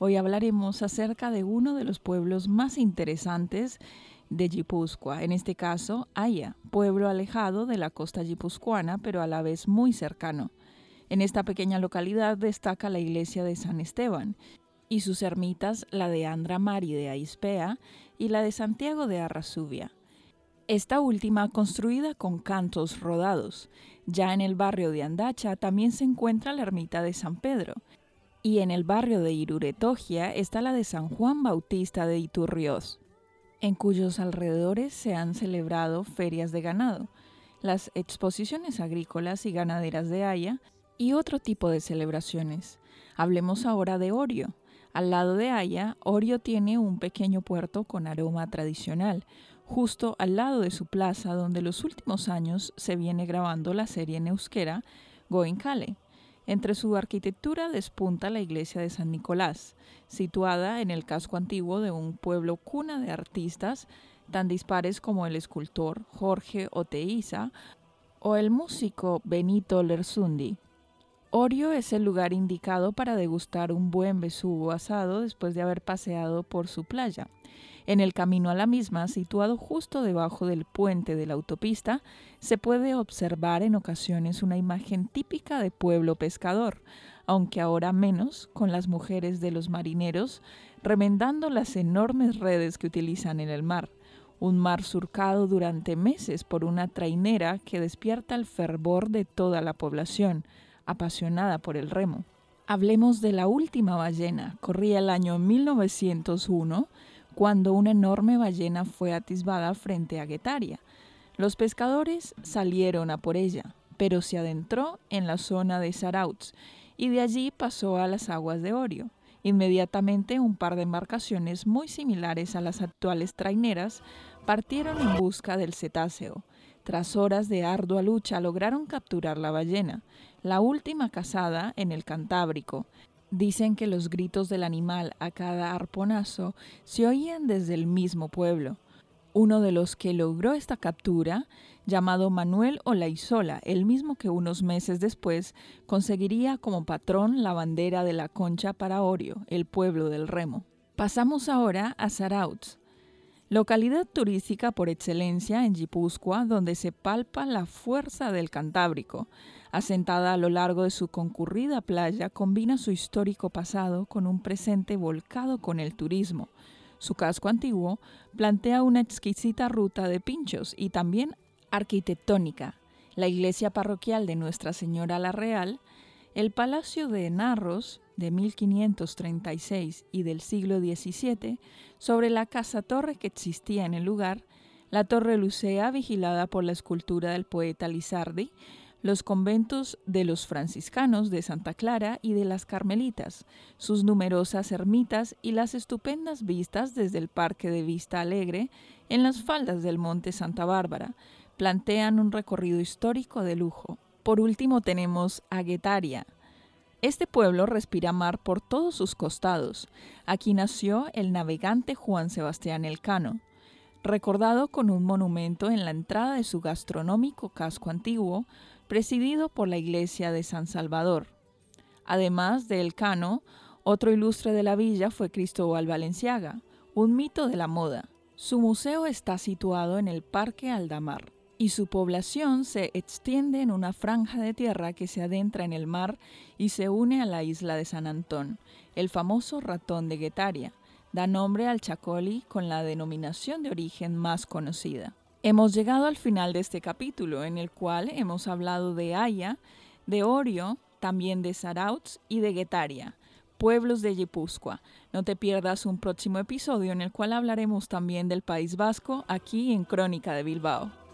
Hoy hablaremos acerca de uno de los pueblos más interesantes de Guipúzcoa, en este caso Haya, pueblo alejado de la costa guipuzcoana, pero a la vez muy cercano. En esta pequeña localidad destaca la iglesia de San Esteban y sus ermitas, la de Andra Mari de Aispea y la de Santiago de Arrasubia. Esta última construida con cantos rodados. Ya en el barrio de Andacha también se encuentra la ermita de San Pedro, y en el barrio de Iruretogia está la de San Juan Bautista de Iturrios, en cuyos alrededores se han celebrado ferias de ganado, las exposiciones agrícolas y ganaderas de Haya y otro tipo de celebraciones. Hablemos ahora de Orio. Al lado de Haya, Orio tiene un pequeño puerto con aroma tradicional, justo al lado de su plaza donde los últimos años se viene grabando la serie en euskera Goenkale. Entre su arquitectura despunta la iglesia de San Nicolás, situada en el casco antiguo de un pueblo cuna de artistas tan dispares como el escultor Jorge Oteiza o el músico Benito Lersundi. Orio es el lugar indicado para degustar un buen besugo asado después de haber paseado por su playa. En el camino a la misma, situado justo debajo del puente de la autopista, se puede observar en ocasiones una imagen típica de pueblo pescador, aunque ahora menos, con las mujeres de los marineros remendando las enormes redes que utilizan en el mar. Un mar surcado durante meses por una trainera que despierta el fervor de toda la población, apasionada por el remo. Hablemos de la última ballena. Corría el año 1901 cuando una enorme ballena fue atisbada frente a Guetaria. Los pescadores salieron a por ella, pero se adentró en la zona de Sarautz y de allí pasó a las aguas de Orio. Inmediatamente un par de embarcaciones muy similares a las actuales traineras partieron en busca del cetáceo. Tras horas de ardua lucha lograron capturar la ballena, la última cazada en el Cantábrico. Dicen que los gritos del animal a cada arponazo se oían desde el mismo pueblo. Uno de los que logró esta captura, llamado Manuel Olaizola, el mismo que unos meses después conseguiría como patrón la bandera de la Concha para Orio, el pueblo del remo. Pasamos ahora a Zarautz, localidad turística por excelencia en Guipúzcoa, donde se palpa la fuerza del Cantábrico. Asentada a lo largo de su concurrida playa, combina su histórico pasado con un presente volcado con el turismo. Su casco antiguo plantea una exquisita ruta de pinchos y también arquitectónica. La iglesia parroquial de Nuestra Señora la Real, el Palacio de Narros, de 1536 y del siglo XVII, sobre la casa torre que existía en el lugar, la torre Lucea vigilada por la escultura del poeta Lizardi, los conventos de los franciscanos de Santa Clara y de las Carmelitas, sus numerosas ermitas y las estupendas vistas desde el Parque de Vista Alegre en las faldas del Monte Santa Bárbara, plantean un recorrido histórico de lujo. Por último tenemos a este pueblo respira mar por todos sus costados. Aquí nació el navegante Juan Sebastián Elcano, recordado con un monumento en la entrada de su gastronómico casco antiguo, presidido por la iglesia de San Salvador. Además de Elcano, otro ilustre de la villa fue Cristóbal Valenciaga, un mito de la moda. Su museo está situado en el Parque Aldamar y su población se extiende en una franja de tierra que se adentra en el mar y se une a la isla de San Antón, el famoso ratón de Guetaria. Da nombre al Chacoli con la denominación de origen más conocida. Hemos llegado al final de este capítulo, en el cual hemos hablado de Haya, de Orio, también de Sarautz y de Guetaria, pueblos de Guipúzcoa. No te pierdas un próximo episodio en el cual hablaremos también del País Vasco aquí en Crónica de Bilbao.